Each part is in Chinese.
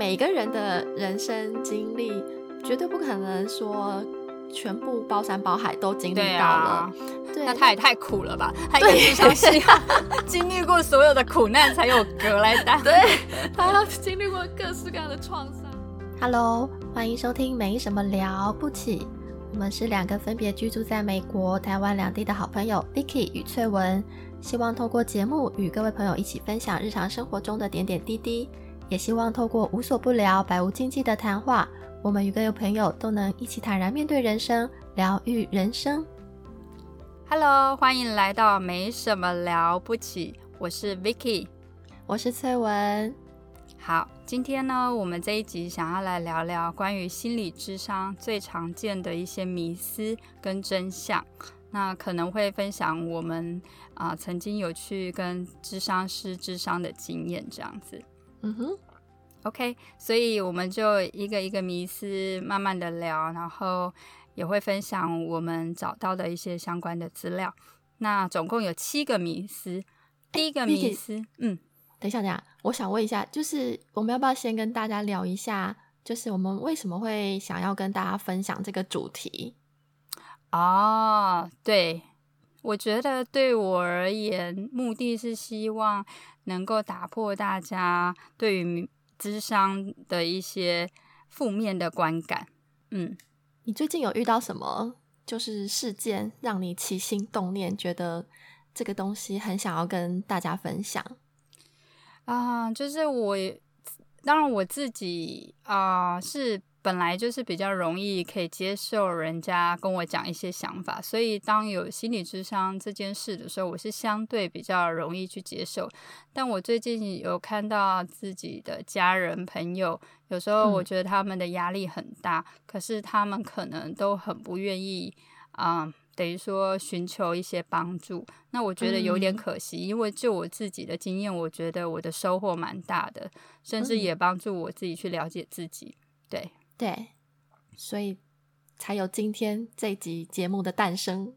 每个人的人生经历，绝对不可能说全部包山包海都经历到了。对，那他也太苦了吧？他也至少是要经历过所有的苦难，才有格来担。对，他要经历过各式各样的创伤。Hello，欢迎收听《没什么了不起》，我们是两个分别居住在美国、台湾两地的好朋友 Vicky 与翠文，希望透过节目与各位朋友一起分享日常生活中的点点滴滴，也希望透过无所不聊、百无禁忌的谈话，我们与各位朋友都能一起坦然面对人生，疗愈人生。Hello，欢迎来到没什么了不起，我是 Vicky，我是翠文。好，今天呢，我们这一集想要来聊聊关于心理智商最常见的一些迷思跟真相。那可能会分享我们啊曾经有去跟智商师智商的经验，这样子。嗯哼，OK，所以我们就一个一个迷思慢慢的聊，然后。也会分享我们找到的一些相关的资料。那总共有七个迷思。第一个迷思，嗯，等一下，等一下，我想问一下，就是我们要不要先跟大家聊一下，就是我们为什么会想要跟大家分享这个主题？哦，对，我觉得对我而言，目的是希望能够打破大家对于智商的一些负面的观感。嗯。你最近有遇到什么就是事件，让你起心动念，觉得这个东西很想要跟大家分享啊？就是我，当然我自己啊是。本来就是比较容易可以接受人家跟我讲一些想法，所以当有心理智商这件事的时候，我是相对比较容易去接受。但我最近有看到自己的家人朋友，有时候我觉得他们的压力很大，可是他们可能都很不愿意啊，等于说寻求一些帮助。那我觉得有点可惜，因为就我自己的经验，我觉得我的收获蛮大的，甚至也帮助我自己去了解自己。对。对，所以才有今天这集节目的诞生。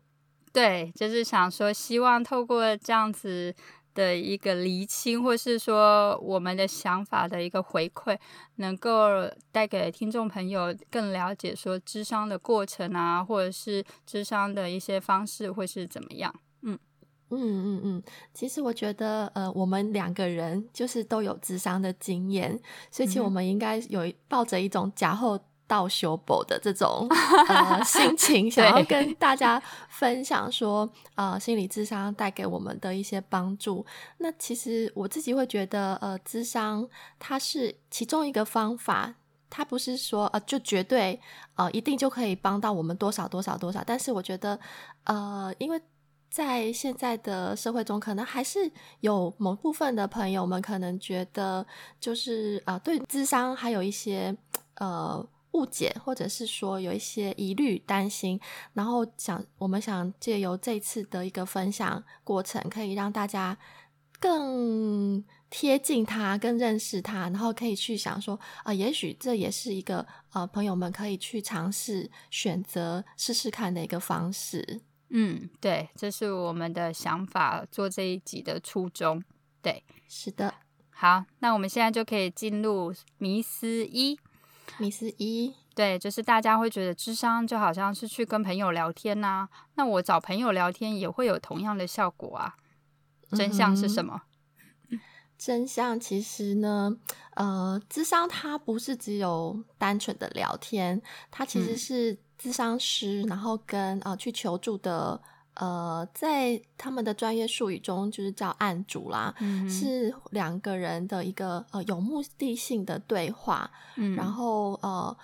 对，就是想说，希望透过这样子的一个厘清，或是说我们的想法的一个回馈，能够带给听众朋友更了解说智商的过程啊，或者是智商的一些方式会是怎么样。嗯嗯嗯嗯，其实我觉得，呃，我们两个人就是都有智商的经验，所以其实我们应该有抱着一种假后到修补的这种 呃心情，想要跟大家分享说，呃，心理智商带给我们的一些帮助。那其实我自己会觉得，呃，智商它是其中一个方法，它不是说呃就绝对呃一定就可以帮到我们多少多少多少。但是我觉得，呃，因为在现在的社会中，可能还是有某部分的朋友们可能觉得，就是呃对智商还有一些呃。误解，或者是说有一些疑虑、担心，然后想我们想借由这次的一个分享过程，可以让大家更贴近他、更认识他，然后可以去想说啊，也许这也是一个呃朋友们可以去尝试、选择试试看的一个方式。嗯，对，这是我们的想法，做这一集的初衷。对，是的。好，那我们现在就可以进入迷思一。迷思一，对，就是大家会觉得智商就好像是去跟朋友聊天呐，那我找朋友聊天也会有同样的效果啊。真相是什么？真相其实呢，呃，智商它不是只有单纯的聊天，它其实是智商师，然后跟呃去求助的。呃，在他们的专业术语中，就是叫案主啦，是两个人的一个呃有目的性的对话。嗯，然后呃，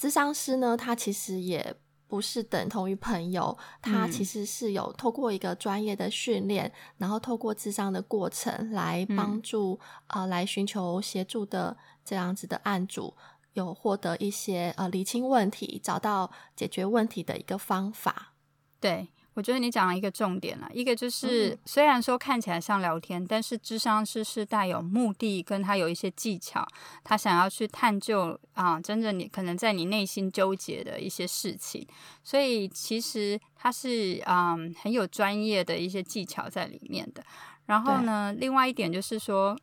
咨商师呢，他其实也不是等同于朋友，他其实是有透过一个专业的训练，然后透过智商的过程来帮助呃来寻求协助的这样子的案主，有获得一些呃厘清问题、找到解决问题的一个方法。对。我觉得你讲了一个重点了，一个就是虽然说看起来像聊天，但是智商师是带有目的，跟他有一些技巧，他想要去探究啊，真正你可能在你内心纠结的一些事情，所以其实他是嗯很有专业的一些技巧在里面的。然后呢，另外一点就是说，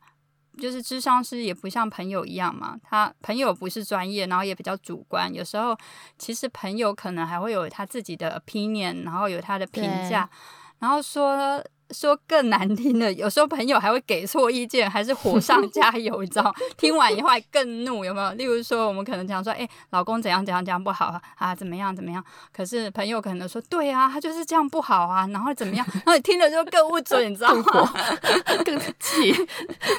就是智商师也不像朋友一样嘛，他朋友不是专业，然后也比较主观。有时候其实朋友可能还会有他自己的 opinion，然后有他的评价，然后说。说更难听的，有时候朋友还会给错意见，还是火上加油，你知道？听完以后还更怒，有没有？例如说，我们可能讲说，哎，老公怎样怎样怎样不好啊，啊怎么样怎么样？可是朋友可能说，对啊，他就是这样不好啊，然后怎么样？然后你听了就更不准，你知道吗？更 气。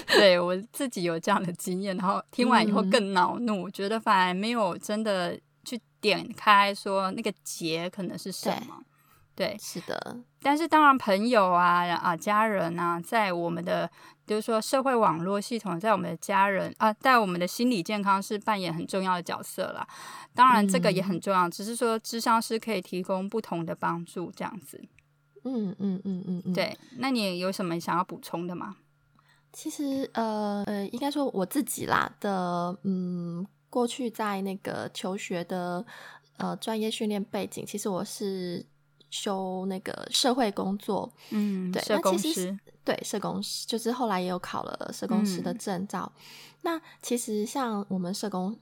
对我自己有这样的经验，然后听完以后更恼怒，觉得反而没有真的去点开说那个结可能是什么。对，是的，但是当然，朋友啊啊，家人啊，在我们的，就是说社会网络系统，在我们的家人啊，在我们的心理健康是扮演很重要的角色啦。当然，这个也很重要，只是说智商师可以提供不同的帮助，这样子。嗯嗯嗯嗯嗯，对。那你有什么想要补充的吗？其实，呃呃，应该说我自己啦的，嗯，过去在那个求学的呃专业训练背景，其实我是。修那个社会工作，嗯，对，社工师，对，社工师就是后来也有考了社工师的证照。那其实像我们社工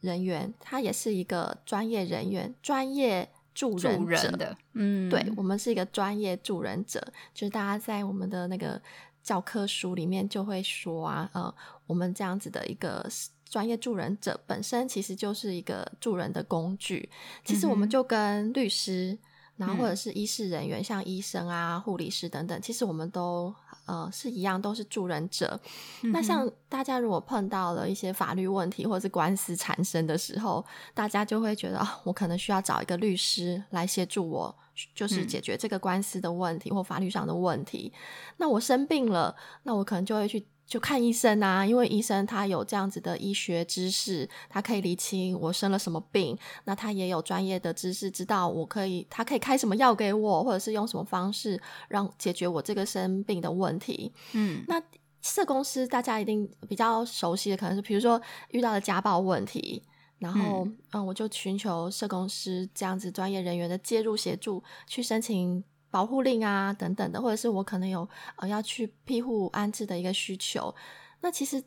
人员，他也是一个专业人员，专业助人者的，嗯，对，我们是一个专业助人者，就是大家在我们的那个教科书里面就会说啊，呃，我们这样子的一个专业助人者本身其实就是一个助人的工具。其实我们就跟律师。然后或者是医事人员，像医生啊、护理师等等，其实我们都呃是一样，都是助人者。那像大家如果碰到了一些法律问题或者是官司产生的时候，大家就会觉得啊，我可能需要找一个律师来协助我，就是解决这个官司的问题或法律上的问题。那我生病了，那我可能就会去。就看医生啊，因为医生他有这样子的医学知识，他可以理清我生了什么病，那他也有专业的知识，知道我可以，他可以开什么药给我，或者是用什么方式让解决我这个生病的问题。嗯，那社公司大家一定比较熟悉的，可能是比如说遇到了家暴问题，然后嗯，我就寻求社公司这样子专业人员的介入协助，去申请。保护令啊，等等的，或者是我可能有呃要去庇护安置的一个需求，那其实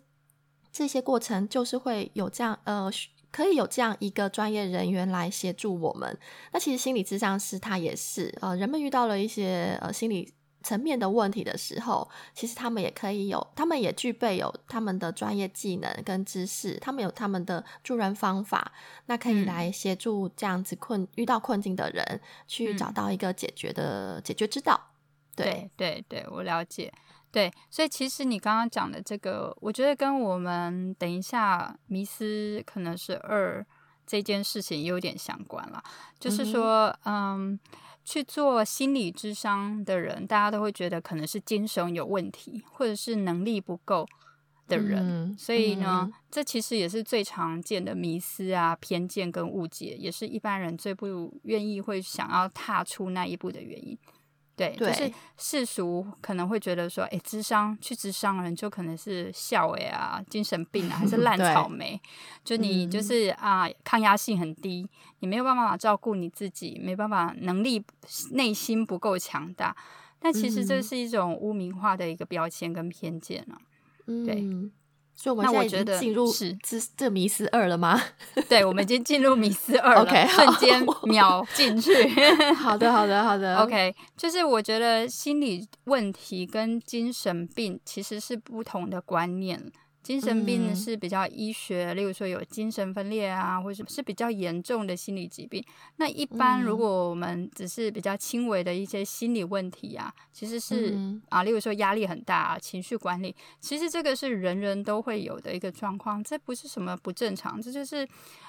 这些过程就是会有这样呃，可以有这样一个专业人员来协助我们。那其实心理咨商师他也是呃，人们遇到了一些呃心理。层面的问题的时候，其实他们也可以有，他们也具备有他们的专业技能跟知识，他们有他们的助人方法，那可以来协助这样子困遇到困境的人，去找到一个解决的解决之道。对对对，我了解。对，所以其实你刚刚讲的这个，我觉得跟我们等一下迷思可能是二这件事情有点相关了，就是说，嗯。去做心理智商的人，大家都会觉得可能是精神有问题，或者是能力不够的人。所以呢，这其实也是最常见的迷思啊、偏见跟误解，也是一般人最不愿意会想要踏出那一步的原因。对，就是世俗可能会觉得说，哎，智商去智商人就可能是笑哎啊，精神病啊，还是 烂草莓，就你就是啊，抗压性很低，你没有办法照顾你自己，没办法能力内心不够强大，但其实这是一种污名化的一个标签跟偏见啊，对。所以我们现在已经进入是这这迷思二了吗？对，我们已经进入迷思二了，瞬间秒进去。好的，好的，好的。OK，就是我觉得心理问题跟精神病其实是不同的观念。精神病是比较医学，例如说有精神分裂啊，或者是比较严重的心理疾病。那一般如果我们只是比较轻微的一些心理问题啊，其实是啊，例如说压力很大、啊情绪管理，其实这个是人人都会有的一个状况，这不是什么不正常，这就是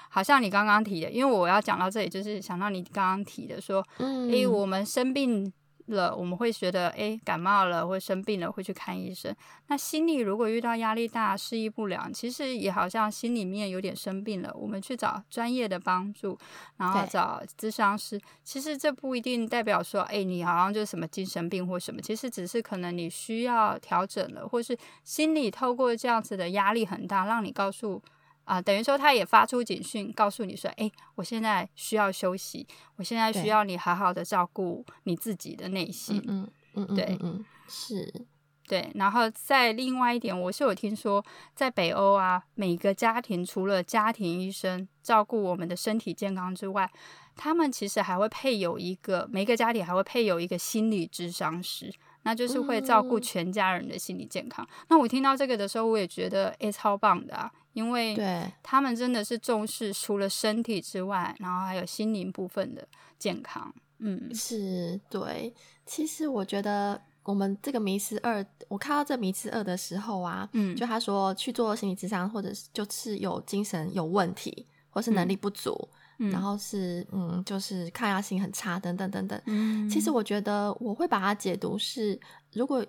好像你刚刚提的，因为我要讲到这里，就是想到你刚刚提的说，诶，我们生病。了，我们会觉得，哎，感冒了或生病了，会去看医生。那心里如果遇到压力大、适应不良，其实也好像心里面有点生病了，我们去找专业的帮助，然后找咨商师。其实这不一定代表说，哎，你好像就是什么精神病或什么，其实只是可能你需要调整了，或是心里透过这样子的压力很大，让你告诉。啊，等于说他也发出警讯，告诉你说：“哎，我现在需要休息，我现在需要你好好的照顾你自己的内心。”嗯嗯嗯，对，嗯是。对，然后在另外一点，我是有听说，在北欧啊，每个家庭除了家庭医生照顾我们的身体健康之外，他们其实还会配有一个，每个家庭还会配有一个心理智商师，那就是会照顾全家人的心理健康。那我听到这个的时候，我也觉得诶超棒的啊，因为对他们真的是重视除了身体之外，然后还有心灵部分的健康。嗯，是，对。其实我觉得我们这个迷思二，我看到这迷思二的时候啊，嗯就他说去做心理咨商，或者是就是有精神有问题，或是能力不足，嗯然后是嗯，就是抗压性很差等等等等。嗯其实我觉得我会把它解读是，如果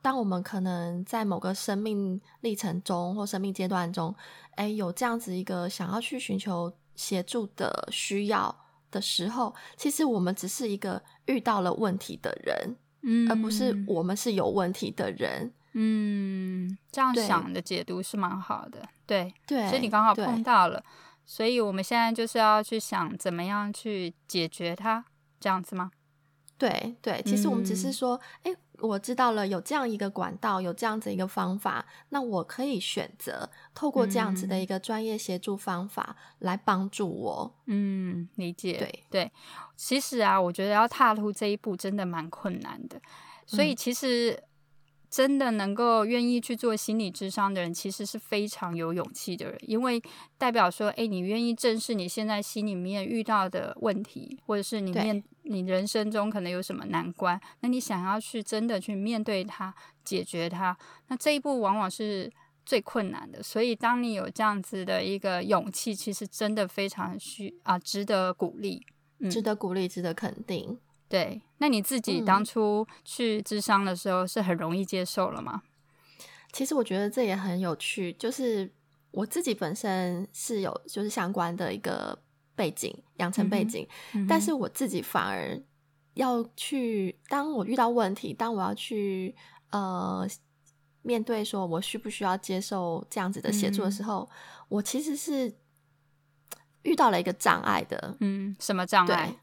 当我们可能在某个生命历程中或生命阶段中，哎，有这样子一个想要去寻求协助的需要的时候，其实我们只是一个遇到了问题的人，嗯而不是我们是有问题的人。嗯，这样想的解读是蛮好的，对，对，所以你刚好对。碰到了，所以我们现在就是要去想怎么样去解决它，这样子吗？对对，其实我们只是嗯说，哎、我知道了有这样一个管道，有这样子一个方法，那我可以选择透过这样子的嗯一个专业协助方法来帮助我。嗯，理解。对对，其实啊，我觉得要踏入这一步真的蛮困难的，所以嗯其实真的能够愿意去做心理智商的人，其实是非常有勇气的人，因为代表说，哎，你愿意正视你现在心里面遇到的问题，或者是你面你人生中可能有什么难关，那你想要去真的去面对它、解决它，那这一步往往是。最困难的，所以当你有这样子的一个勇气，其实真的非常需啊，值得鼓励。嗯值得鼓励，值得肯定。对，那你自己嗯当初去智商的时候，是很容易接受了吗？其实我觉得这也很有趣，就是我自己本身是有就是相关的一个背景养成背景，但是我自己反而要去，当我遇到问题，当我要去呃面对说我需不需要接受这样子的协助的时候，我其实是遇到了一个障碍的。嗯，什么障碍？，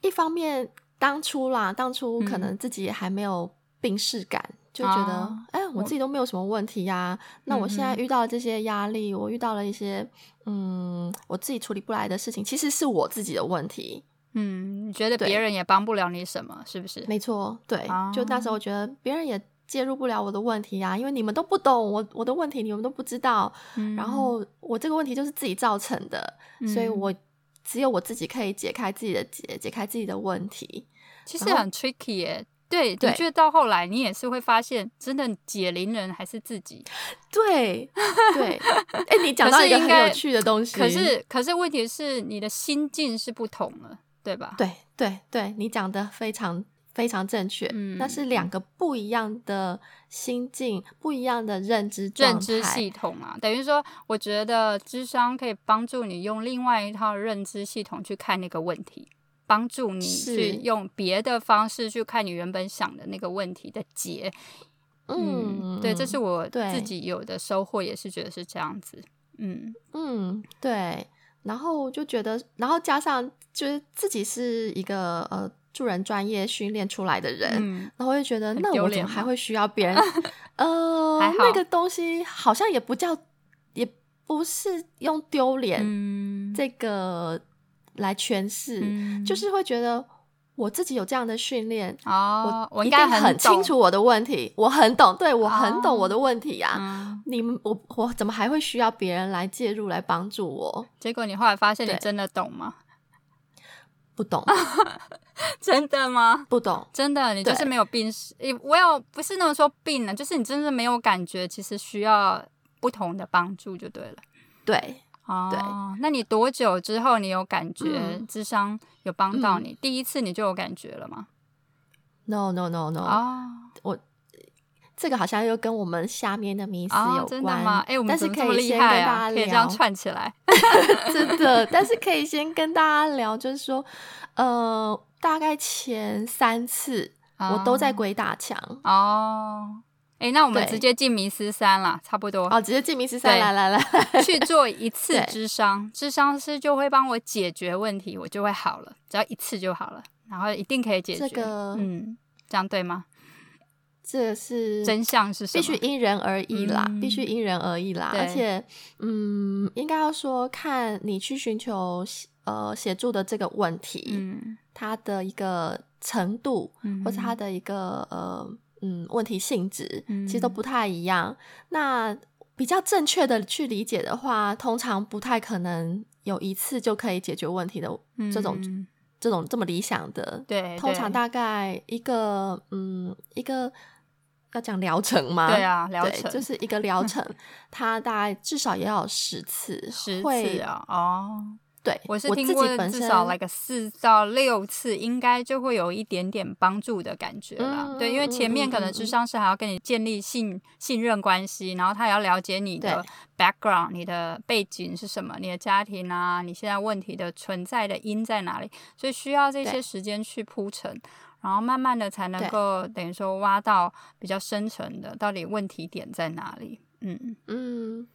一方面当初啦，当初可嗯能自己也还没有病视感。就觉得，哦哎、我自己都没有什么问题呀、那我现在遇到了这些压力，我遇到了一些，嗯，我自己处理不来的事情，其实是我自己的问题。嗯，你觉得别人也帮不了你什么，是不是？没错，对，哦就那时候我觉得别人也介入不了我的问题呀，因为你们都不懂我我的问题，你们都不知道，嗯然后我这个问题就是自己造成的，所以嗯我只有我自己可以解开自己的结解开自己的问题。其实很 tricky 耶。对，的确到后来你也是会发现，真的解铃人还是自己。对对，哎、你讲可到一个很是应该有趣的东西，可是，可是问题是你的心境是不同了，对吧？对对对，你讲的非常非常正确，嗯那是两个不一样的心境，不一样的认知认知系统啊，等于说，我觉得智商可以帮助你用另外一套认知系统去看那个问题，帮助你去用别的方式去看你原本想的那个问题的结。嗯，对，这是我自己有的收获，也是觉得是这样子。嗯嗯，对，然后就觉得，然后加上就是自己是一个呃助人专业训练出来的人，嗯，然后我就觉得，那我怎么还会需要别人？呃那个东西好像也不叫，也不是用丢脸嗯，这个来诠释，嗯就是会觉得我自己有这样的训练，哦，我一应该定很清楚我的问题，我很懂，对我很懂哦我的问题啊。嗯，你们我我怎么还会需要别人来介入来帮助我？结果你后来发现你真的懂吗？不懂，真的吗？不懂，真的，你就是对没有病史，也我有不是那么说病了，就是你真的没有感觉，其实需要不同的帮助就对了。对，哦，那你多久之后你有感觉嗯智商有帮到你？第一次你就有感觉了吗？No no no no，、哦这个好像又跟我们下面的迷思哦有，关。真的吗？哎，我们是怎么这么可以先厉害啊？可以这样，串起来。真的。但是可以先跟大家聊，就是说，呃，大概前三次我都在鬼打墙。哦。哎，那我们直接进迷思三啦，差不多。哦，直接进迷思三，对来来来，去做一次对智商，智商师就会帮我解决问题，我就会好了，只要一次就好了，然后一定可以解决。这个嗯，这样对吗？这是真相是？必须因人而异啦，必须因人而异啦。而且，嗯，应该要说，看你去寻求呃协助的这个问题，嗯，它的一个程度，或者它的一个呃嗯问题性质，其实都不太一样。那比较正确的去理解的话，通常不太可能有一次就可以解决问题的这种这种这么理想的。对，通常大概一个嗯一个要讲疗程吗？对啊，疗程就是一个疗程，它大概至少也要十次，十次啊，哦。对，我是听过至少来个四到六次，应该就会有一点点帮助的感觉啦。对，因为前面可能智商是还要跟你建立信信任关系，然后他也要了解你的 background，你的背景是什么，你的家庭啊，你现在问题的存在的因在哪里，所以需要这些时间去铺陈，然后慢慢的才能够等于说挖到比较深层的到底问题点在哪里。嗯嗯。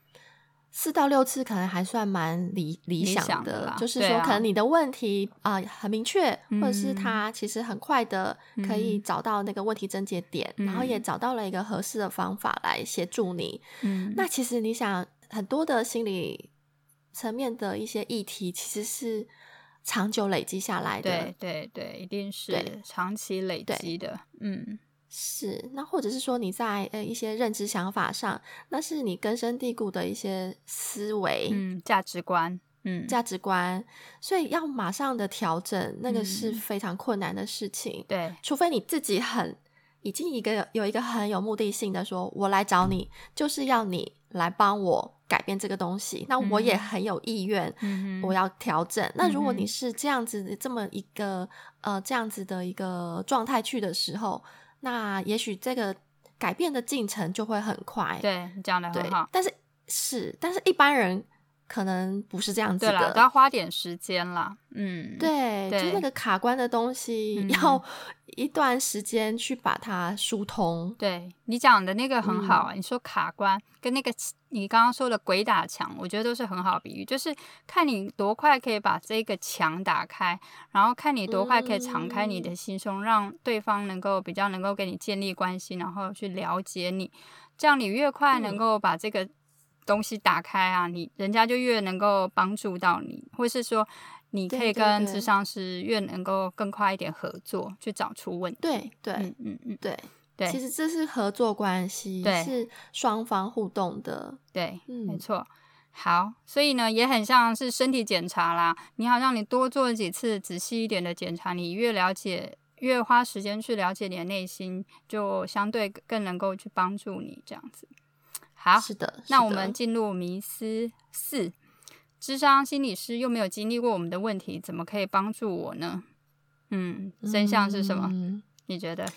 四到六次可能还算蛮理理想的，就是说可能你的问题啊很明确，或者是他其实很快的可以找到那个问题症结点，然后也找到了一个合适的方法来协助你。嗯，那其实你想很多的心理层面的一些议题，其实是长久累积下来的。对对对，一定是长期累积的。嗯。是，那或者是说你在呃一些认知想法上，那是你根深蒂固的一些思维，嗯，价值观，嗯，价值观，所以要马上的调整，那个是非常困难的事情。对，除非你自己很已经一个有一个很有目的性的说，我来找你就是要你来帮我改变这个东西，那我也很有意愿，我要调整。那如果你是这样子这么一个呃这样子的一个状态去的时候。那也许这个改变的进程就会很快，对，讲的很好。但是是，但是一般人可能不是这样子的，都要花点时间啦。嗯，对，就那个卡关的东西，要一段时间去把它疏通。对你讲的那个很好啊，你说卡关跟那个你刚刚说的鬼打墙，我觉得都是很好比喻，就是看你多快可以把这个墙打开，然后看你多快可以敞开你的心胸，让对方能够比较能够跟你建立关系，然后去了解你。这样你越快能够把这个东西打开啊，你人家就越能够帮助到你，或是说。你可以跟智商师越能够更快一点合作，去找出问题。对对，嗯嗯嗯，对对，其实这是合作关系，是双方互动的。对，没错。好，所以呢，也很像是身体检查啦。你好像你多做几次仔细一点的检查，你越了解，越花时间去了解你的内心，就相对更能够去帮助你这样子。好，是的。那我们进入迷思四。智商心理师又没有经历过我们的问题，怎么可以帮助我呢？嗯，真相是什么？你觉得？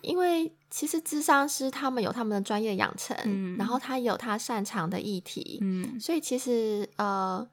因为其实智商师他们有他们的专业养成，然后他有他擅长的议题，嗯，所以其实呃，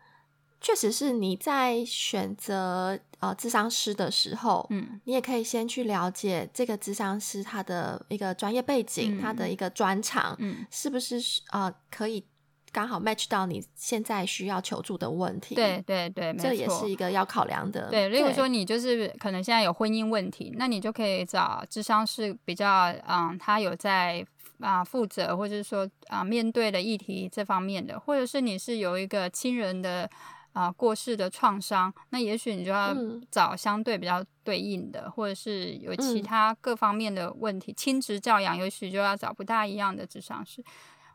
确实是你在选择呃智商师的时候，嗯，你也可以先去了解这个智商师他的一个专业背景，他的一个专长，嗯，是不是呃可以。刚好 match 到你现在需要求助的问题，对对对，这也是一个要考量的。对，例如说你就是可能现在有婚姻问题，那你就可以找智商是比较嗯，他有在啊负责或者是说啊面对的议题这方面的，或者是你是有一个亲人的啊过世的创伤，那也许你就要找相对比较对应的，或者是有其他各方面的问题，亲职教养，也许就要找不大一样的智商师。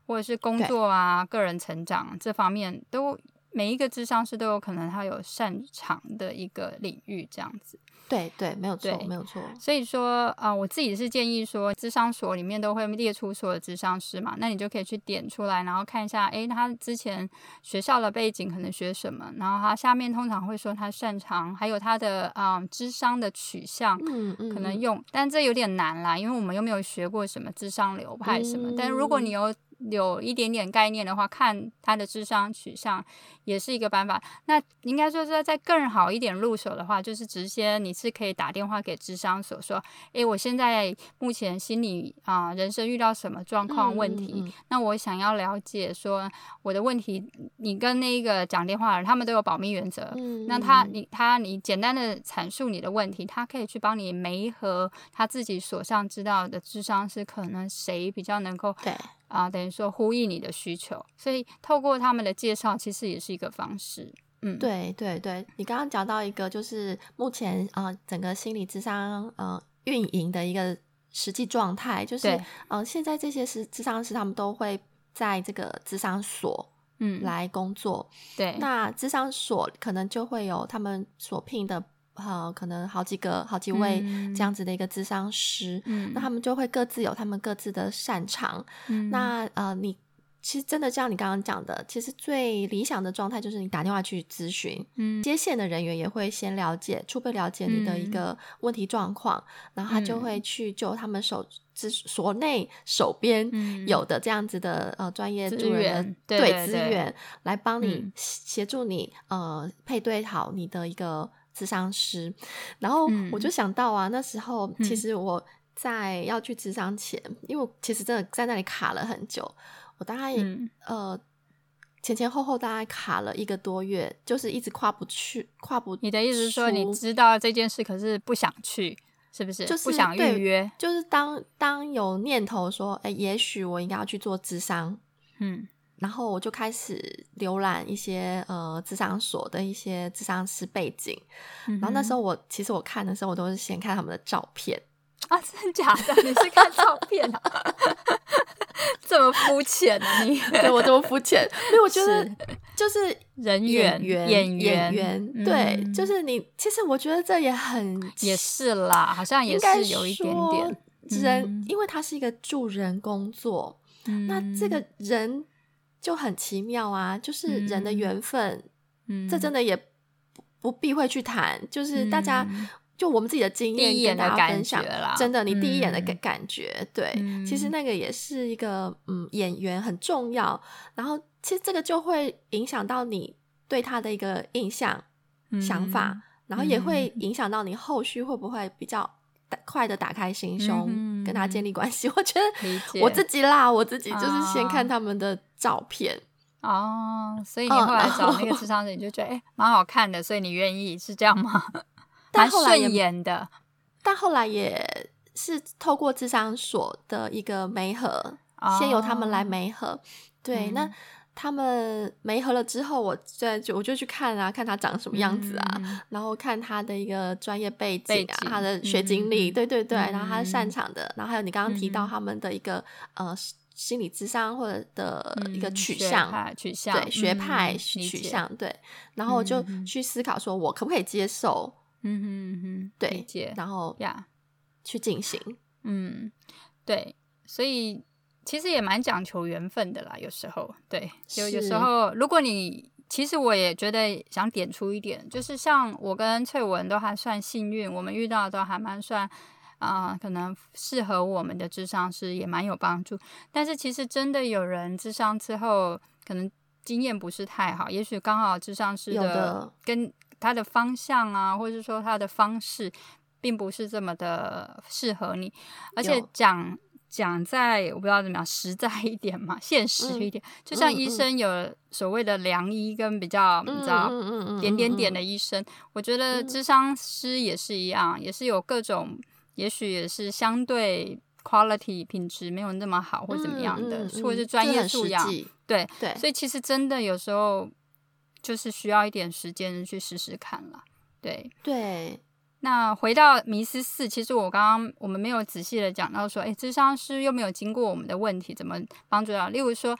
或者是工作啊、个人成长这方面，都每一个智商师都有可能他有擅长的一个领域，这样子。对对，没有错，没有错。所以说啊，我自己是建议说，智商所里面都会列出所有的智商师嘛，那你就可以去点出来，然后看一下，诶，他之前学校的背景可能学什么，然后他下面通常会说他擅长，还有他的啊智商的取向，嗯嗯，可能用，但这有点难啦，因为我们又没有学过什么智商流派什么。但是如果你有有一点点概念的话，看他的智商取向也是一个办法。那应该说是在更好一点入手的话，就是直接你是可以打电话给智商所说，诶，我现在目前心理啊，人生遇到什么状况问题？那我想要了解说我的问题，你跟那个讲电话的人，他们都有保密原则。那他你他你简单的阐述你的问题，他可以去帮你媒合他自己所上知道的智商是可能谁比较能够对。啊，等于说呼应你的需求，所以透过他们的介绍，其实也是一个方式。嗯，对对对，你刚刚讲到一个，就是目前啊，整个心理智商呃运营的一个实际状态，就是呃，现在这些是智商师，他们都会在这个智商所嗯来工作。对，那智商所可能就会有他们所聘的。呃，可能好几个、好几位这样子的一个智商师，那他们就会各自有他们各自的擅长。那呃，你其实真的像你刚刚讲的，其实最理想的状态就是你打电话去咨询，接线的人员也会先了解、初步了解你的一个问题状况，然后他就会去就他们手之所内手边有的这样子的呃专业助人对资源。来帮你协助你呃配对好你的一个。智商师，然后我就想到啊，那时候其实我在要去智商前，因为我其实真的在那里卡了很久，我大概呃前前后后大概卡了一个多月，就是一直跨不去，跨不。你的意思是说，你知道这件事，可是不想去，是不是？就是不想预约，就是当当有念头说，哎，也许我应该要去做智商，嗯。然后我就开始浏览一些呃智商所的一些智商师背景，然后那时候我其实我看的时候，我都是先看他们的照片 啊，真的假的？你是看照片啊？这么肤浅啊你？对我这么肤浅？因为我觉得就是人员演员演员，对，就是你。其实我觉得这也很也是啦，好像也是有一点点人，因为他是一个助人工作，那这个人。就很奇妙啊，就是人的缘分，嗯，这真的也不不避讳去谈，就是大家就我们自己的经验跟大家分享真的，你第一眼的感感觉，对，其实那个也是一个嗯演员很重要，然后其实这个就会影响到你对他的一个印象、想法，然后也会影响到你后续会不会比较。快的打开心胸，跟他建立关系。我觉得我自己啦，我自己就是先看他们的照片哦。所以你后来找那个智商师，你就觉得哎，蛮好看的，所以你愿意是这样吗？蛮顺眼的。但后来也是透过智商所的一个媒合，先由他们来媒合。对，那。他们媒合了之后，我再就我就去看啊，看他长什么样子啊，然后看他的一个专业背景啊，他的学经历，对对对，然后他擅长的，然后还有你刚刚提到他们的一个呃心理智商或者的一个取向取向，对学派取向，对，然后就去思考说，我可不可以接受？嗯哼哼，对，然后呀去进行，嗯，对，所以。其实也蛮讲求缘分的啦，有时候对，有有时候，如果你其实我也觉得想点出一点，就是像我跟翠文都还算幸运，我们遇到的都还蛮算啊，可能适合我们的智商是也蛮有帮助。但是其实真的有人智商之后，可能经验不是太好，也许刚好智商师的跟他的方向啊，或者说他的方式，并不是这么的适合你，而且讲。讲在我不知道怎么样，实在一点嘛，现实一点。就像医生有所谓的良医跟比较你知道点点点的医生，我觉得智商师也是一样，也是有各种，也许也是相对 quality 品质没有那么好或怎么样的，或者是专业素养。对对，所以其实真的有时候就是需要一点时间去试试看了。对对。那回到迷思四，其实我刚刚我们没有仔细的讲到说，哎，智商师又没有经过我们的问题，怎么帮助到？例如说，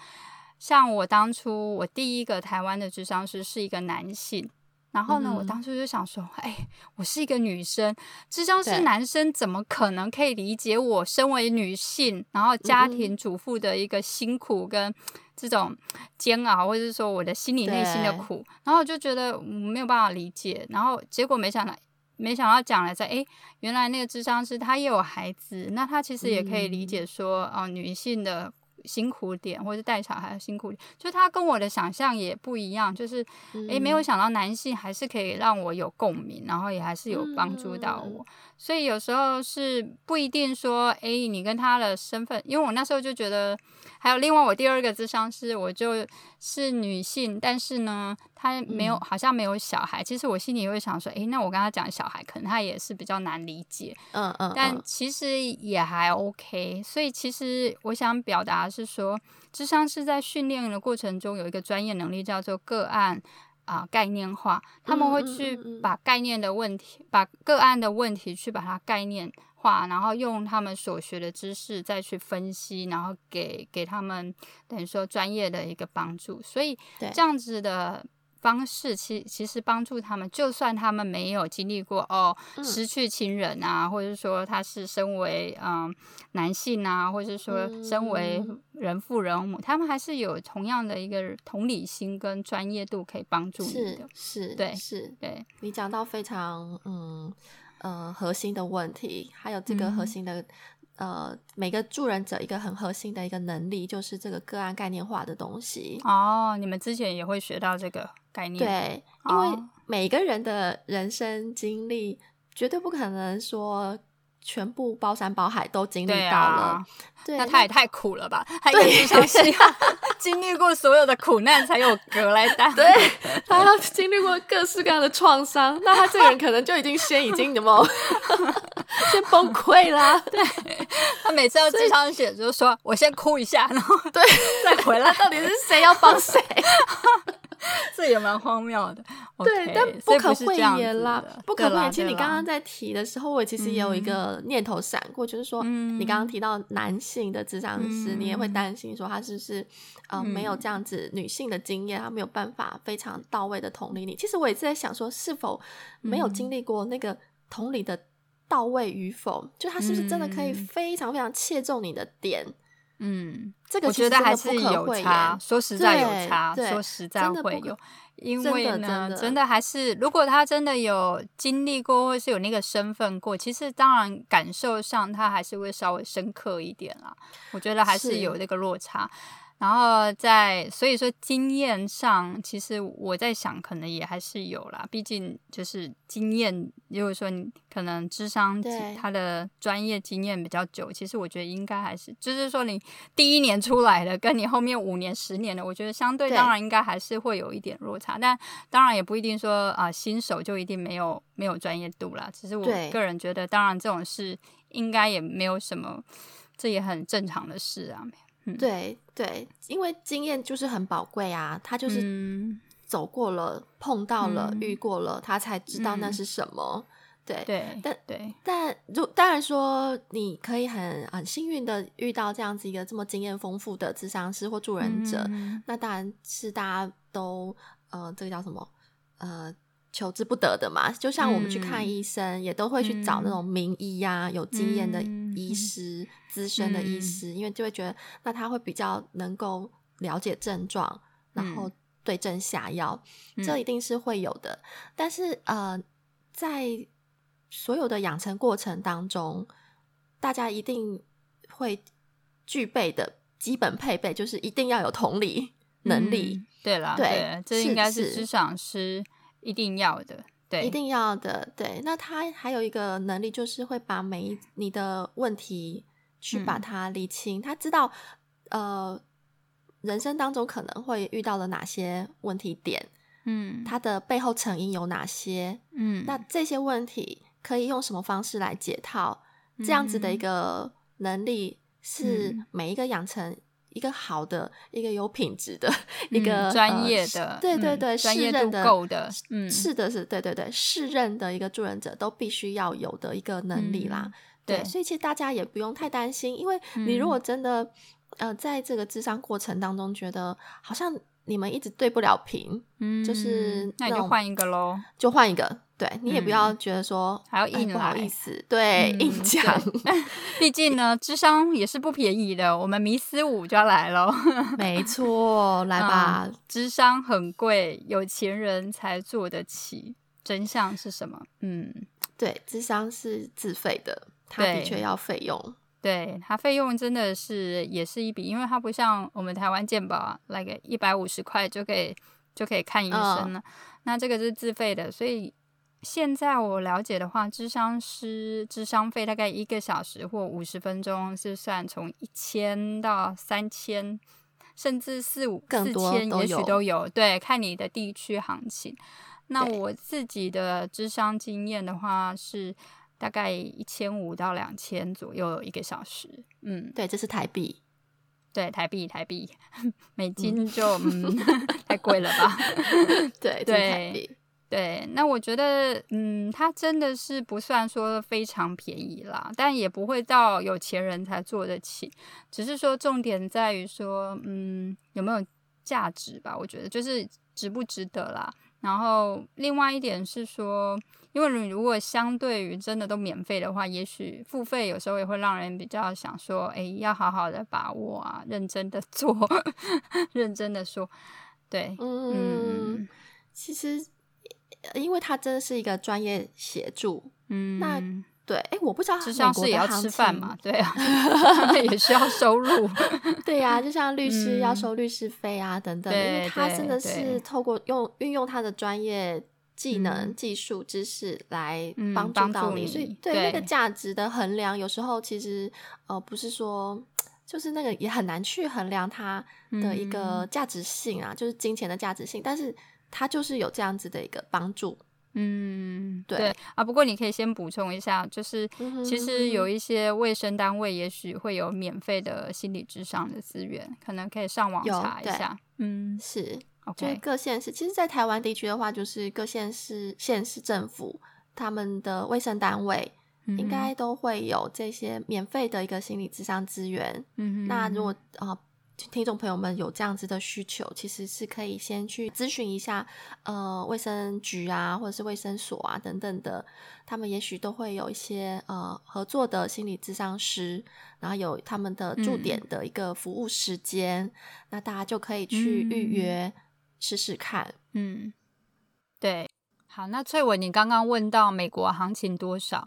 像我当初我第一个台湾的智商师是一个男性，然后呢，我当时就想说，哎，我是一个女生，智商是男生怎么可能可以理解我身为女性，然后家庭主妇的一个辛苦跟这种煎熬，或者是说我的心理内心的苦，然后我就觉得我没有办法理解，然后结果没想到。没想到讲了在哎，原来那个智商是他也有孩子，那他其实也可以理解说，哦，女性的辛苦点，或者带小孩辛苦点，就他跟我的想象也不一样，就是诶，没有想到男性还是可以让我有共鸣，然后也还是有帮助到我。所以有时候是不一定说，诶，你跟他的身份，因为我那时候就觉得，还有另外我第二个智商是，我就是女性，但是呢，他没有好像没有小孩。其实我心里会想说，诶，那我跟他讲小孩，可能他也是比较难理解。嗯嗯，但其实也还 OK。所以其实我想表达是说，智商是在训练的过程中有一个专业能力叫做个案。啊，概念化，他们会去把概念的问题，把个案的问题去把它概念化，然后用他们所学的知识再去分析，然后给给他们等于说专业的一个帮助。所以这样子的。方式其其实帮助他们，就算他们没有经历过哦失去亲人啊，或者说他是身为嗯男性啊，或者说身为人父人母，他们还是有同样的一个同理心跟专业度可以帮助你的。是，是，对，是，对。你讲到非常嗯呃核心的问题，还有这个核心的。呃，每个助人者一个很核心的一个能力，就是这个个案概念化的东西。哦，你们之前也会学到这个概念？对，因为每个人的人生经历，绝对不可能说。全部包山包海都经历到了，对那他也太苦了吧？他也是需要 经历过所有的苦难才有格来担。对他要经历过各式各样的创伤，那他这个人可能就已经先已经 怎么先崩溃啦。对他每次要经常写，就是说我先哭一下，然后对再回来，到底是谁要帮谁？这也蛮荒谬的，对，但不可讳言啦，不可讳言。其实你刚刚在提的时候，我其实也有一个念头闪过，就是说，你刚刚提到男性的智商师，你也会担心说他是不是呃没有这样子女性的经验，他没有办法非常到位的同理你。其实我也是在想说，是否没有经历过那个同理的到位与否，就他是不是真的可以非常非常切中你的点？嗯，这个我觉得还是有差。说实在有差，说实在会有，因为呢，真的还是如果他真的有经历过，或是有那个身份过，其实当然感受上他还是会稍微深刻一点啦。我觉得还是有那个落差。然后在所以说经验上，其实我在想，可能也还是有啦。毕竟就是经验，如果说你可能智商他的专业经验比较久，其实我觉得应该还是，就是说你第一年出来的，跟你后面五年、十年的，我觉得相对当然应该还是会有一点落差。但当然也不一定说啊，新手就一定没有没有专业度啦。只是我个人觉得，当然这种事应该也没有什么，这也很正常的事啊。对对，因为经验就是很宝贵啊，他就是走过了、碰到了、遇过了，他才知道那是什么。对对，但对，但如当然说，你可以很很幸运的遇到这样子一个这么经验丰富的智商师或助人者，那当然是大家都呃，这个叫什么呃。求之不得的嘛，就像我们去看医生，也都会去找那种名医呀、有经验的医师、资深的医师，因为就会觉得那他会比较能够了解症状，然后对症下药，这一定是会有的。但是呃，在所有的养成过程当中，大家一定会具备的基本配备，就是一定要有同理能力。对了，对，这应该是职场师。一定要的，对，一定要的，对。那他还有一个能力，就是会把每一你的问题去把它理清。他知道，呃，人生当中可能会遇到了哪些问题点，嗯，它的背后成因有哪些，嗯，那这些问题可以用什么方式来解套？这样子的一个能力是每一个养成。一个好的，一个有品质的，一个专业的，对对对，专业度够的，嗯，是的，是，对对对，适任的一个助人者都必须要有的一个能力啦。对，所以其实大家也不用太担心，因为你如果真的呃，在这个智商过程当中，觉得好像你们一直对不了频，嗯，就是那你就换一个喽，就换一个。对你也不要觉得说还要硬不好意思，对硬讲，毕竟呢，智商也是不便宜的。我们迷思五就要来了，没错，来吧，智商很贵，有钱人才做得起。真相是什么？嗯，对，智商是自费的，它的确要费用。对它费用真的是也是一笔，因为它不像我们台湾健保来个一百五十块就可以就可以看医生了，那这个是自费的，所以现在我了解的话，智商师智商费大概一个小时或五十分钟是算从一千到三千，甚至四五四千也许都有，对，看你的地区行情。那我自己的智商经验的话是。大概一千五到两千左右一个小时，嗯，对，这是台币，对，台币，台币，美金就嗯 太贵了吧？对对对，那我觉得，嗯，它真的是不算说非常便宜啦，但也不会到有钱人才做得起，只是说重点在于说，嗯，有没有价值吧？我觉得就是值不值得啦。然后另外一点是说。因为你如果相对于真的都免费的话，也许付费有时候也会让人比较想说，哎，要好好的把握啊，认真的做，认真的说，对，嗯，其实因为他真的是一个专业协助，嗯，那。对，哎，我不知道，就像是也要吃饭嘛，对啊，也需要收入，对呀，就像律师要收律师费啊等等，因为他真的是透过用运用他的专业。技能、技术、知识来帮助到你，所以对那个价值的衡量，有时候其实呃不是说，就是那个也很难去衡量它的一个价值性啊，就是金钱的价值性，但是它就是有这样子的一个帮助。嗯，对啊。不过你可以先补充一下，就是其实有一些卫生单位也许会有免费的心理智商的资源，可能可以上网查一下。嗯，是。就是各县市，其实，在台湾地区的话，就是各县市、县市政府他们的卫生单位应该都会有这些免费的一个心理智商资源。嗯，那如果啊，听众朋友们有这样子的需求，其实是可以先去咨询一下，呃，卫生局啊，或者是卫生所啊等等的，他们也许都会有一些呃合作的心理咨商师，然后有他们的驻点的一个服务时间，那大家就可以去预约。试试看，嗯，对。好，那翠文，你刚刚问到美国行情多少？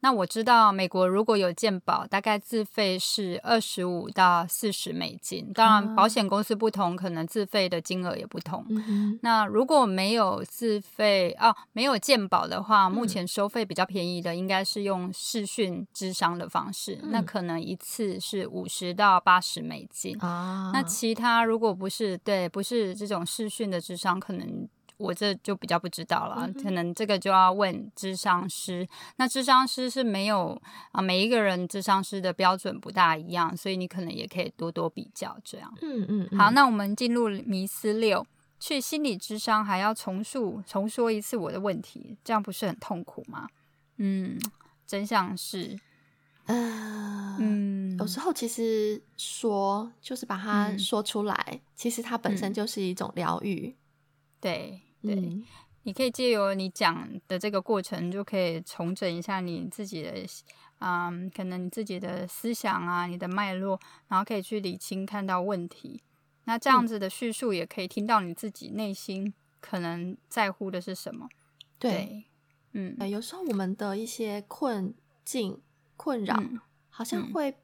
那我知道美国如果有健保，大概自费是二十五到四十美金。当然，保险公司不同，可能自费的金额也不同。那如果没有自费哦，没有健保的话，目前收费比较便宜的，应该是用视讯智商的方式。那可能一次是五十到八十美金啊。那其他如果不是对，不是这种视讯的智商，可能。我这就比较不知道了，可能这个就要问智商师。那智商师是没有啊，每一个人智商师的标准不大一样，所以你可能也可以多多比较这样。嗯嗯。好，那我们进入迷思六，去心理智商还要重述重说一次我的问题，这样不是很痛苦吗？嗯，真相是，嗯，有时候其实说就是把它说出来，其实它本身就是一种疗愈。对。对，你可以借由你讲的这个过程，就可以重整一下你自己的，嗯，可能你自己的思想啊，你的脉络，然后可以去理清看到问题。那这样子的叙述，也可以听到你自己内心可能在乎的是什么。对，嗯，有时候我们的一些困境、困扰，好像会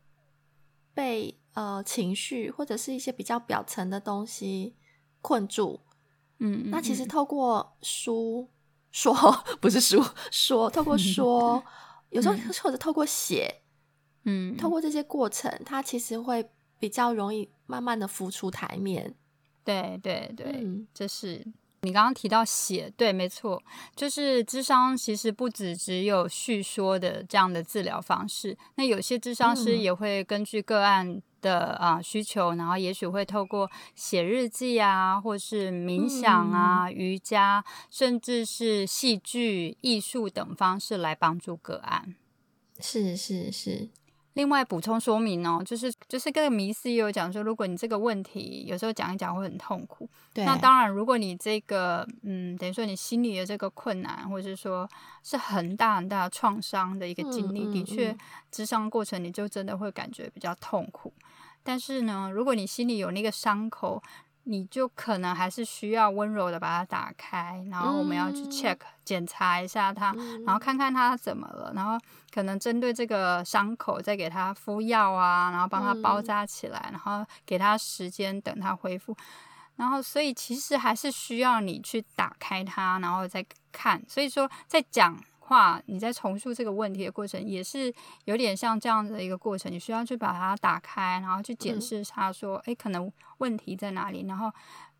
被呃情绪或者是一些比较表层的东西困住。嗯，那其实透过书说不是书说，透过说，有时候或者透过写，嗯，透过这些过程，它其实会比较容易慢慢的浮出台面。对对对，这是。你刚刚提到写，对，没错，就是智商其实不止只有叙说的这样的治疗方式，那有些智商师也会根据个案的啊需求，然后也许会透过写日记啊，或是冥想啊、瑜伽，甚至是戏剧、艺术等方式来帮助个案。是是是。另外补充说明哦，就是就是跟迷思也有讲说，如果你这个问题有时候讲一讲会很痛苦，那当然，如果你这个嗯，等于说你心里的这个困难，或者是说是很大很大的创伤的一个经历，的确，智商过程你就真的会感觉比较痛苦。但是呢，如果你心里有那个伤口，你就可能还是需要温柔的把它打开，然后我们要去 check 检查一下它，然后看看它怎么了，然后可能针对这个伤口再给它敷药啊，然后帮它包扎起来，然后给它时间等它恢复。然后，所以其实还是需要你去打开它，然后再看。所以说，在讲话，你在重述这个问题的过程，也是有点像这样的一个过程。你需要去把它打开，然后去检视它，说，哎，可能问题在哪里？然后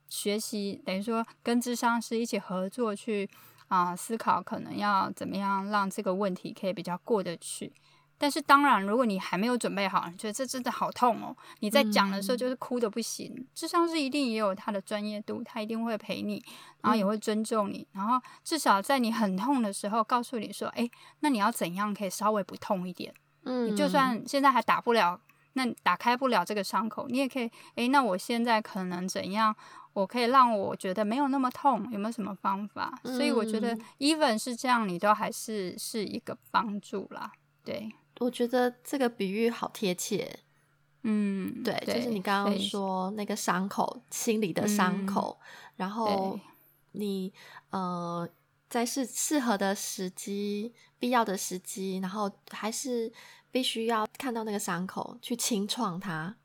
学习，等于说跟智商师一起合作去啊思考，可能要怎么样让这个问题可以比较过得去。但是当然，如果你还没有准备好，你觉得这真的好痛哦，你在讲的时候就是哭的不行。智商是一定也有他的专业度，他一定会陪你，然后也会尊重你，然后至少在你很痛的时候，告诉你说：“哎，那你要怎样可以稍微不痛一点？”嗯，你就算现在还打不了，那打开不了这个伤口，你也可以。哎，那我现在可能怎样？我可以让我觉得没有那么痛，有没有什么方法？所以我觉得，even 是这样，你都还是是一个帮助啦。对。我觉得这个比喻好贴切，嗯，对，就是你刚刚说那个伤口，心里的伤口，然后你呃，在适适合的时机、必要的时机，然后还是必须要看到那个伤口去清创它，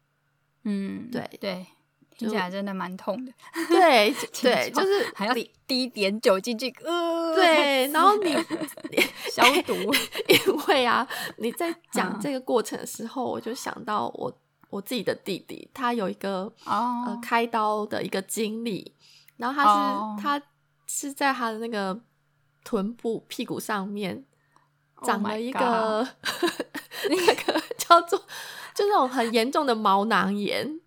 嗯，对。对。听起来真的蛮痛的，对 对，就是还要滴一点酒进去，呃，对，然后你 消毒，因为啊，你在讲这个过程的时候，我就想到我我自己的弟弟，他有一个呃开刀的一个经历，然后他是他是在他的那个臀部屁股上面长了一个那个叫做就那种很严重的毛囊炎。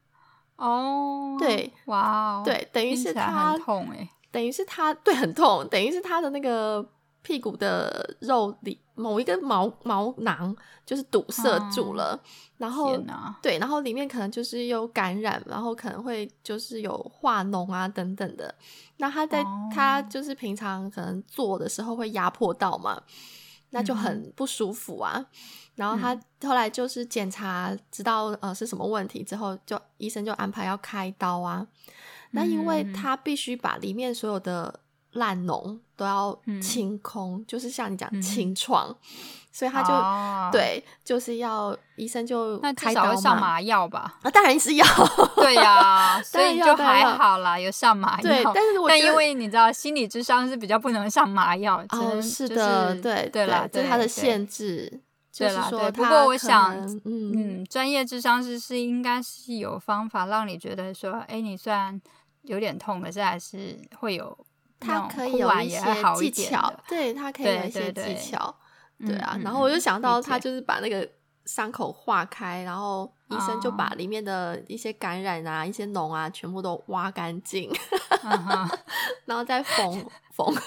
哦，对，哇，对，等于是他痛哎，等于是他对很痛，等于是他的那个屁股的肉里某一个毛毛囊就是堵塞住了，然后对，然后里面可能就是有感染，然后可能会就是有化脓啊等等的。那他在他就是平常可能做的时候会压迫到嘛，那就很不舒服啊。然后他后来就是检查，知道呃是什么问题之后，就医生就安排要开刀啊。那因为他必须把里面所有的烂脓都要清空，就是像你讲清创，所以他就对，就是要医生就那至少上麻药吧？啊，当然是要，对呀，所以就还好啦，有上麻药。对，但是但因为你知道，心理智商是比较不能上麻药，哦，是的，对对啦，这是他的限制。对啦，对，不过我想，嗯，专业智商师是应该是有方法让你觉得说，哎，你虽然有点痛，可是还是会有，他可以有一些技巧，对他可以有一些技巧，对啊。然后我就想到，他就是把那个伤口化开，然后医生就把里面的一些感染啊、一些脓啊，全部都挖干净，然后再缝缝。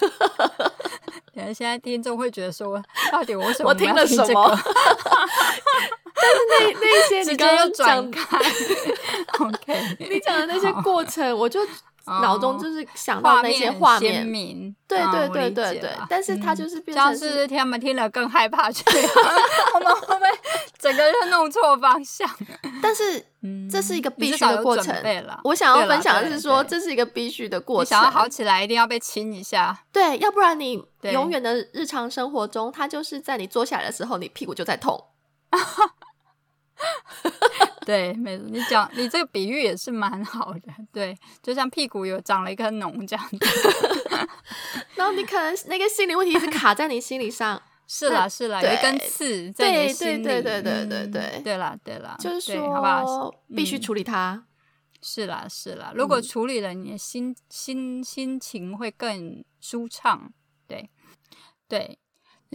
可能现在听众会觉得说，到底我什么？我听了什么？但是那那些你刚刚讲开，OK，你讲的那些过程，我就脑中就是想到那些画面，对对对对对。但是他就是变成是他们听了更害怕去，我们会不会整个人弄错方向？但是这是一个必须的过程。我想要分享的是说，这是一个必须的过程。想要好起来，一定要被亲一下。对，要不然你永远的日常生活中，他就是在你坐下来的时候，你屁股就在痛。对，没错，你讲你这个比喻也是蛮好的。对，就像屁股有长了一颗脓这样子，然后你可能那个心理问题是卡在你心理上，是啦是啦，有一根刺在你心里。对对对对对对，对啦对啦，就是说，好不好？必须处理它。是啦是啦，如果处理了，你的心心心情会更舒畅。对对。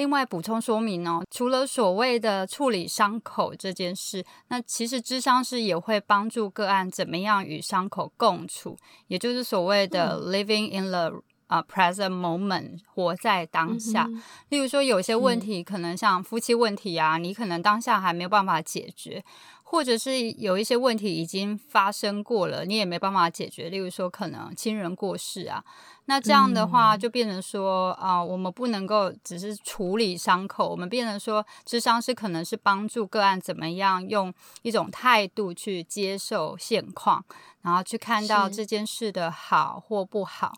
另外补充说明哦，除了所谓的处理伤口这件事，那其实智商师也会帮助个案怎么样与伤口共处，也就是所谓的 living in the 啊 present moment，活在当下。例如说，有些问题可能像夫妻问题啊，你可能当下还没有办法解决。或者是有一些问题已经发生过了，你也没办法解决，例如说可能亲人过世啊，那这样的话就变成说啊，我们不能够只是处理伤口，我们变成说智商是可能是帮助个案怎么样用一种态度去接受现况，然后去看到这件事的好或不好。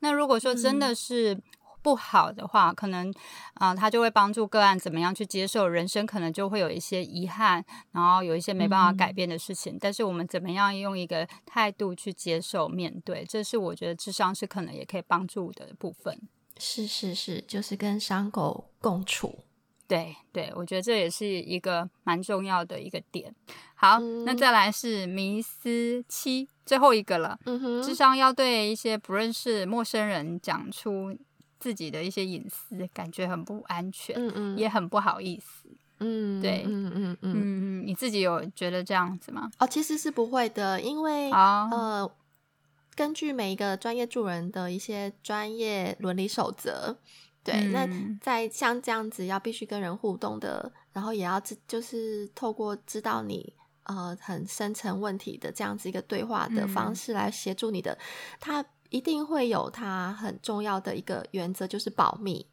那如果说真的是。不好的话，可能啊，他就会帮助个案怎么样去接受人生，可能就会有一些遗憾，然后有一些没办法改变的事情。但是我们怎么样用一个态度去接受、面对，这是我觉得智商是可能也可以帮助的部分。是是是，就是跟伤口共处。对对，我觉得这也是一个蛮重要的一个点。好，那再来是迷思七，最后一个了。嗯哼，智商要对一些不认识陌生人讲出。自己的一些隐私，感觉很不安全，嗯嗯，也很不好意思，嗯，对，嗯嗯嗯嗯，你自己有觉得这样子吗？哦，其实是不会的，因为呃，根据每一个专业助人的一些专业伦理守则，对，那在像这样子要必须跟人互动的，然后也要知，就是透过知道你呃很深层问题的这样子一个对话的方式来协助你的他。一定会有它很重要的一个原则，就是保密。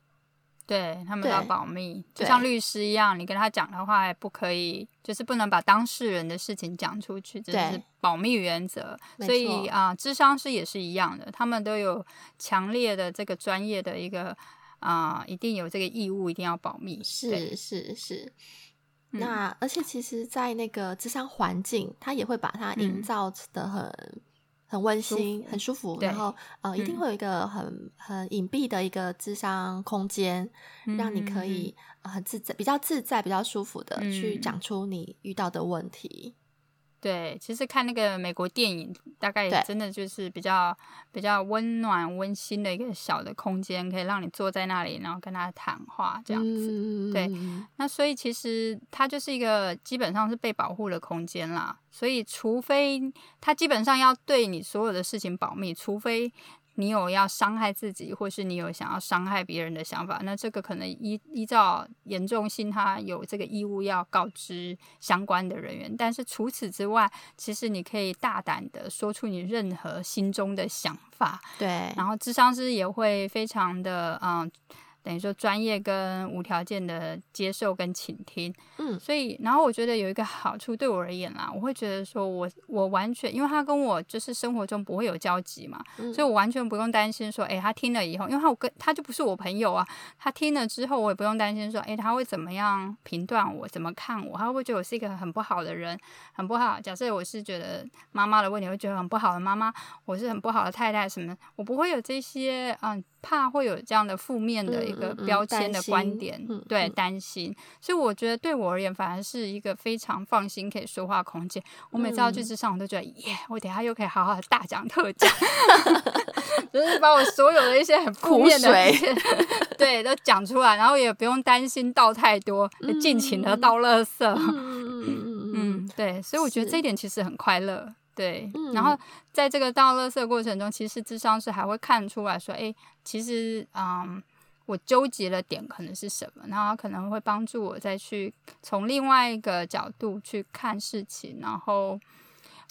对他们要保密，就像律师一样，你跟他讲的话，不可以，就是不能把当事人的事情讲出去，这是保密原则。所以啊，智商师也是一样的，他们都有强烈的这个专业的一个啊，一定有这个义务，一定要保密。是是是。那而且其实，在那个智商环境，他也会把它营造的很。很温馨，很舒服，然后呃，一定会有一个很很隐蔽的一个智商空间，让你可以很自在、比较自在、比较舒服的去讲出你遇到的问题。对，其实看那个美国电影，大概也真的就是比较比较温暖、温馨的一个小的空间，可以让你坐在那里，然后跟他谈话这样子。对，那所以其实它就是一个基本上是被保护的空间啦。所以除非他基本上要对你所有的事情保密，除非。你有要伤害自己，或是你有想要伤害别人的想法，那这个可能依依照严重性，他有这个义务要告知相关的人员。但是除此之外，其实你可以大胆的说出你任何心中的想法。对，然后智商师也会非常的嗯。等于说专业跟无条件的接受跟倾听，嗯，所以然后我觉得有一个好处对我而言啦，我会觉得说我我完全因为他跟我就是生活中不会有交集嘛，所以我完全不用担心说，哎，他听了以后，因为他我跟他就不是我朋友啊，他听了之后我也不用担心说，哎，他会怎么样评断我，怎么看我，他会不会觉得我是一个很不好的人，很不好。假设我是觉得妈妈的问题，会觉得很不好的妈妈，我是很不好的太太什么，我不会有这些嗯。怕会有这样的负面的一个标签的观点，对，担心。所以我觉得对我而言，反而是一个非常放心可以说话空间。我每次要去智商，我都觉得耶，我等下又可以好好的大讲特讲，就是把我所有的一些很负面的，对，都讲出来，然后也不用担心倒太多，尽情的倒垃圾。嗯嗯嗯嗯，对，所以我觉得这一点其实很快乐。对，然后在这个倒垃圾过程中，其实智商是还会看出来说，哎，其实，嗯，我纠结的点可能是什么，然后可能会帮助我再去从另外一个角度去看事情，然后，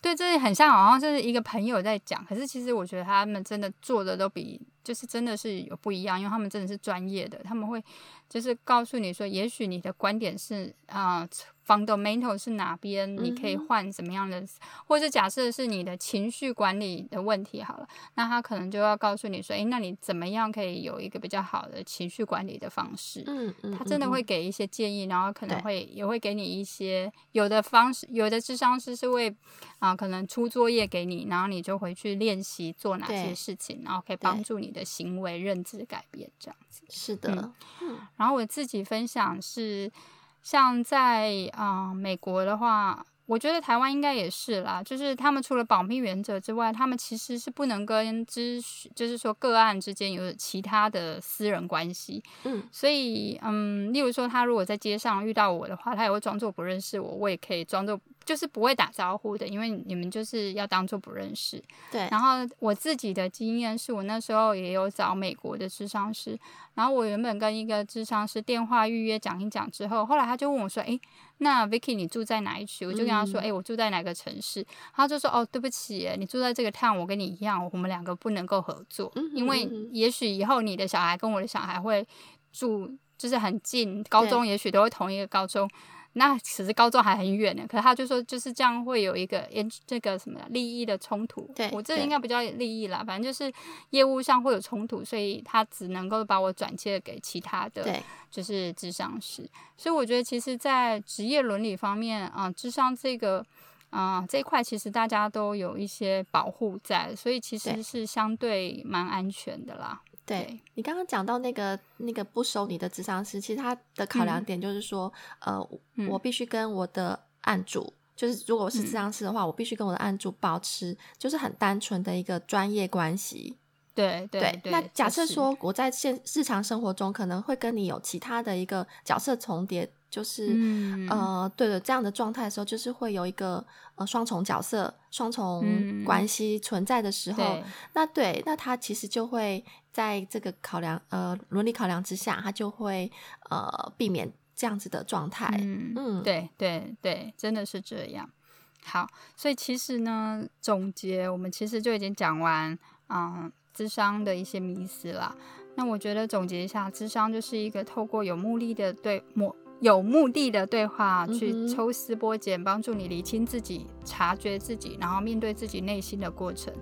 对，这很像好像就是一个朋友在讲，可是其实我觉得他们真的做的都比，就是真的是有不一样，因为他们真的是专业的，他们会就是告诉你说，也许你的观点是啊。fundamental 是哪边？你可以换怎么样的？或者假设是你的情绪管理的问题好了，那他可能就要告诉你说：“诶，那你怎么样可以有一个比较好的情绪管理的方式？”嗯嗯，他真的会给一些建议，然后可能会也会给你一些有的方式，有的智商师是会啊，可能出作业给你，然后你就回去练习做哪些事情，然后可以帮助你的行为认知改变这样子。是的，嗯，然后我自己分享是。像在啊美国的话，我觉得台湾应该也是啦。就是他们除了保密原则之外，他们其实是不能跟咨询，就是说个案之间有其他的私人关系。嗯，所以嗯，例如说他如果在街上遇到我的话，他也会装作不认识我，我也可以装作就是不会打招呼的，因为你们就是要当做不认识。对。然后我自己的经验是我那时候也有找美国的智商师，然后我原本跟一个智商师电话预约讲一讲之后，后来他就问我说：“诶，那 Vicky 你住在哪一区？”我就跟他说：“诶，我住在哪个城市？”他就说：“哦，对不起，你住在这个 town，我跟你一样，我们两个不能够合作，因为也许以后你的小孩跟我的小孩会住就是很近，高中也许都会同一个高中。”那其实高中还很远呢，可是他就说就是这样会有一个因这个什么利益的冲突。对，我这应该不叫利益啦，反正就是业务上会有冲突，所以他只能够把我转接给其他的，就是智商师。所以我觉得其实，在职业伦理方面啊，智商这个啊这一块，其实大家都有一些保护在，所以其实是相对蛮安全的啦。对。你刚刚讲到那个那个不收你的智商师，其实他的考量点就是说，呃，我必须跟我的案主，就是如果我是智商师的话，我必须跟我的案主保持就是很单纯的一个专业关系。对对对。那假设说我在现日常生活中可能会跟你有其他的一个角色重叠。就是呃，对的，这样的状态的时候，就是会有一个呃双重角色、双重关系存在的时候，那对，那他其实就会在这个考量呃伦理考量之下，他就会呃避免这样子的状态。嗯，对对对，真的是这样。好，所以其实呢，总结我们其实就已经讲完嗯智商的一些迷思了。那我觉得总结一下，智商就是一个透过有目的的对模。有目的的对话，去抽丝剥茧，帮助你理清自己、察觉自己，然后面对自己内心的过程。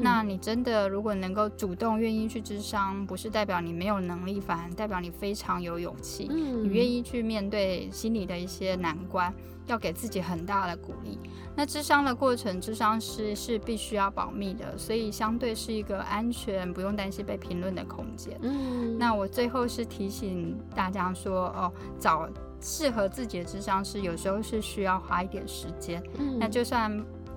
那你真的如果能够主动愿意去智商，不是代表你没有能力，反而代表你非常有勇气。你愿意去面对心里的一些难关，要给自己很大的鼓励。那智商的过程，智商是是必须要保密的，所以相对是一个安全，不用担心被评论的空间。嗯，那我最后是提醒大家说，哦，找。适合自己的智商是有时候是需要花一点时间，嗯那就算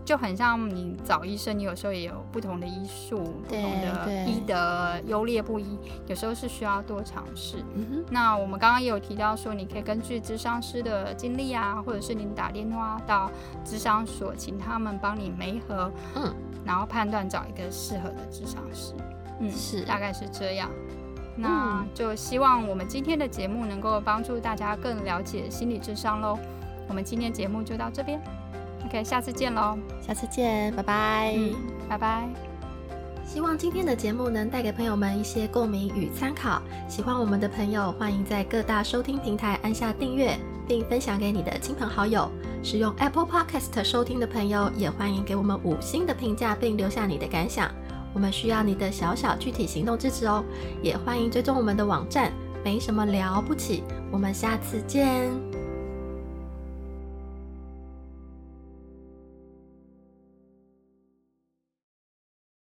就很像你找医生，你有时候也有不同的医术，不同的医德优劣不一，有时候是需要多尝试。那我们刚刚也有提到说，你可以根据智商师的经历啊，或者是你打电话到智商所，请他们帮你媒合，嗯，然后判断找一个适合的智商师，嗯，是大概是这样。那就希望我们今天的节目能够帮助大家更了解心理智商喽。我们今天节目就到这边，OK，下次见喽，下次见，拜拜，拜拜。希望今天的节目能带给朋友们一些共鸣与参考。喜欢我们的朋友，欢迎在各大收听平台按下订阅，并分享给你的亲朋好友。使用 Apple Podcast 收听的朋友，也欢迎给我们五星的评价，并留下你的感想。我们需要你的小小具体行动支持哦，也欢迎追踪我们的网站，没什么了不起。我们下次见。